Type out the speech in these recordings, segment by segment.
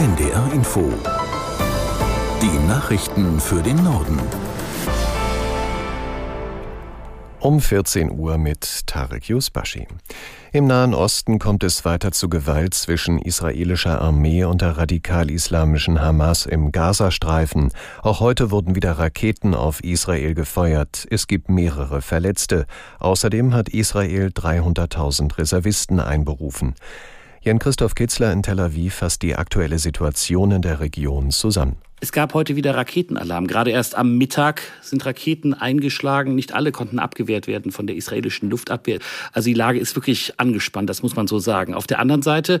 NDR Info. Die Nachrichten für den Norden. Um 14 Uhr mit Tarek Yusbashi. Im Nahen Osten kommt es weiter zu Gewalt zwischen israelischer Armee und der radikal-islamischen Hamas im Gazastreifen. Auch heute wurden wieder Raketen auf Israel gefeuert. Es gibt mehrere Verletzte. Außerdem hat Israel 300.000 Reservisten einberufen. Jan-Christoph Kitzler in Tel Aviv fasst die aktuelle Situation in der Region zusammen. Es gab heute wieder Raketenalarm. Gerade erst am Mittag sind Raketen eingeschlagen. Nicht alle konnten abgewehrt werden von der israelischen Luftabwehr. Also die Lage ist wirklich angespannt, das muss man so sagen. Auf der anderen Seite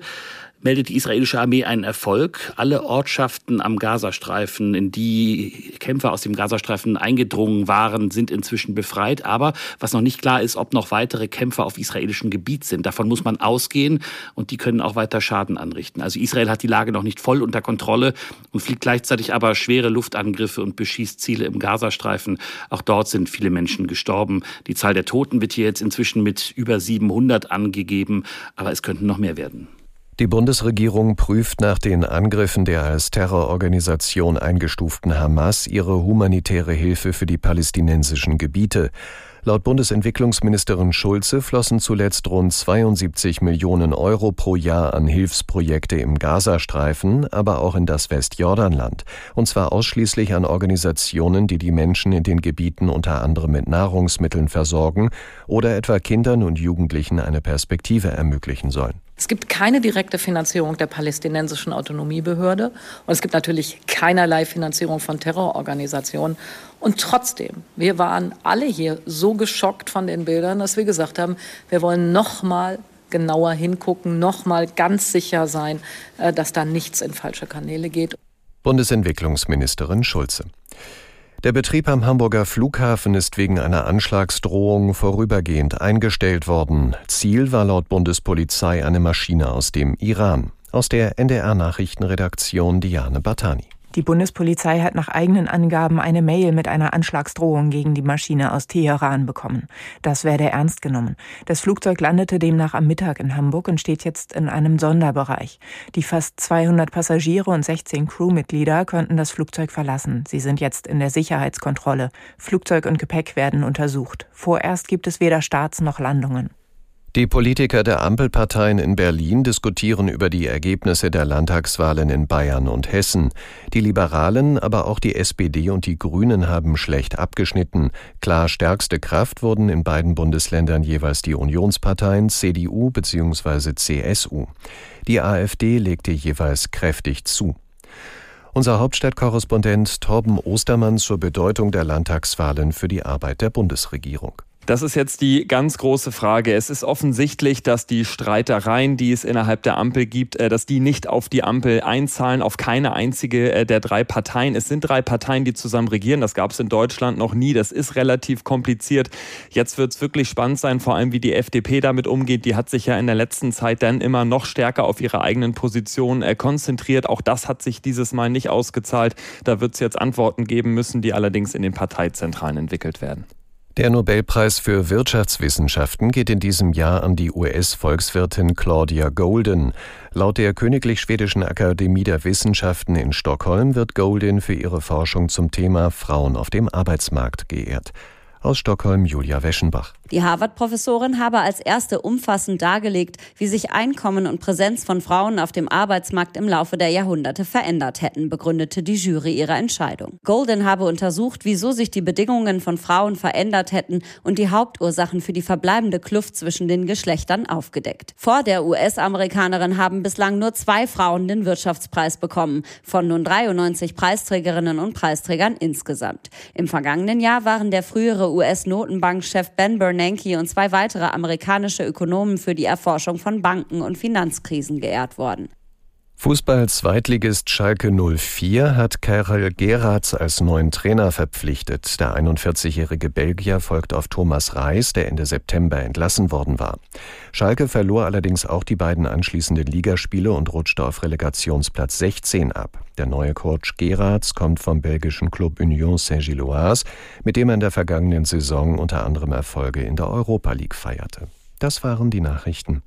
meldet die israelische Armee einen Erfolg. Alle Ortschaften am Gazastreifen, in die Kämpfer aus dem Gazastreifen eingedrungen waren, sind inzwischen befreit. Aber was noch nicht klar ist, ob noch weitere Kämpfer auf israelischem Gebiet sind. Davon muss man ausgehen und die können auch weiter Schaden anrichten. Also Israel hat die Lage noch nicht voll unter Kontrolle und fliegt gleichzeitig aber schwere Luftangriffe und beschießt Ziele im Gazastreifen. Auch dort sind viele Menschen gestorben. Die Zahl der Toten wird hier jetzt inzwischen mit über 700 angegeben, aber es könnten noch mehr werden. Die Bundesregierung prüft nach den Angriffen der als Terrororganisation eingestuften Hamas ihre humanitäre Hilfe für die palästinensischen Gebiete. Laut Bundesentwicklungsministerin Schulze flossen zuletzt rund 72 Millionen Euro pro Jahr an Hilfsprojekte im Gazastreifen, aber auch in das Westjordanland. Und zwar ausschließlich an Organisationen, die die Menschen in den Gebieten unter anderem mit Nahrungsmitteln versorgen oder etwa Kindern und Jugendlichen eine Perspektive ermöglichen sollen. Es gibt keine direkte Finanzierung der palästinensischen Autonomiebehörde und es gibt natürlich keinerlei Finanzierung von Terrororganisationen. Und trotzdem, wir waren alle hier so geschockt von den Bildern, dass wir gesagt haben, wir wollen noch mal genauer hingucken, noch mal ganz sicher sein, äh, dass da nichts in falsche Kanäle geht. Bundesentwicklungsministerin Schulze. Der Betrieb am Hamburger Flughafen ist wegen einer Anschlagsdrohung vorübergehend eingestellt worden. Ziel war laut Bundespolizei eine Maschine aus dem Iran. Aus der NDR Nachrichtenredaktion Diane Batani. Die Bundespolizei hat nach eigenen Angaben eine Mail mit einer Anschlagsdrohung gegen die Maschine aus Teheran bekommen. Das werde ernst genommen. Das Flugzeug landete demnach am Mittag in Hamburg und steht jetzt in einem Sonderbereich. Die fast 200 Passagiere und 16 Crewmitglieder könnten das Flugzeug verlassen. Sie sind jetzt in der Sicherheitskontrolle. Flugzeug und Gepäck werden untersucht. Vorerst gibt es weder Starts noch Landungen. Die Politiker der Ampelparteien in Berlin diskutieren über die Ergebnisse der Landtagswahlen in Bayern und Hessen. Die Liberalen, aber auch die SPD und die Grünen haben schlecht abgeschnitten. Klar stärkste Kraft wurden in beiden Bundesländern jeweils die Unionsparteien CDU bzw. CSU. Die AfD legte jeweils kräftig zu. Unser Hauptstadtkorrespondent Torben Ostermann zur Bedeutung der Landtagswahlen für die Arbeit der Bundesregierung. Das ist jetzt die ganz große Frage. Es ist offensichtlich, dass die Streitereien, die es innerhalb der Ampel gibt, äh, dass die nicht auf die Ampel einzahlen, auf keine einzige äh, der drei Parteien. Es sind drei Parteien, die zusammen regieren. Das gab es in Deutschland noch nie. Das ist relativ kompliziert. Jetzt wird es wirklich spannend sein, vor allem wie die FDP damit umgeht. Die hat sich ja in der letzten Zeit dann immer noch stärker auf ihre eigenen Positionen äh, konzentriert. Auch das hat sich dieses Mal nicht ausgezahlt. Da wird es jetzt Antworten geben müssen, die allerdings in den Parteizentralen entwickelt werden. Der Nobelpreis für Wirtschaftswissenschaften geht in diesem Jahr an die US-Volkswirtin Claudia Golden. Laut der Königlich Schwedischen Akademie der Wissenschaften in Stockholm wird Golden für ihre Forschung zum Thema Frauen auf dem Arbeitsmarkt geehrt. Aus Stockholm Julia Weschenbach. Die Harvard-Professorin habe als erste umfassend dargelegt, wie sich Einkommen und Präsenz von Frauen auf dem Arbeitsmarkt im Laufe der Jahrhunderte verändert hätten, begründete die Jury ihre Entscheidung. Golden habe untersucht, wieso sich die Bedingungen von Frauen verändert hätten und die Hauptursachen für die verbleibende Kluft zwischen den Geschlechtern aufgedeckt. Vor der US-Amerikanerin haben bislang nur zwei Frauen den Wirtschaftspreis bekommen, von nun 93 Preisträgerinnen und Preisträgern insgesamt. Im vergangenen Jahr waren der frühere US-Notenbankchef Ben Bernanke und zwei weitere amerikanische Ökonomen für die Erforschung von Banken und Finanzkrisen geehrt worden. Fußball-Zweitligist Schalke 04 hat Karel Geratz als neuen Trainer verpflichtet. Der 41-jährige Belgier folgt auf Thomas Reis, der Ende September entlassen worden war. Schalke verlor allerdings auch die beiden anschließenden Ligaspiele und rutschte auf Relegationsplatz 16 ab. Der neue Coach Geratz kommt vom belgischen Club Union Saint-Gilloise, mit dem er in der vergangenen Saison unter anderem Erfolge in der Europa League feierte. Das waren die Nachrichten.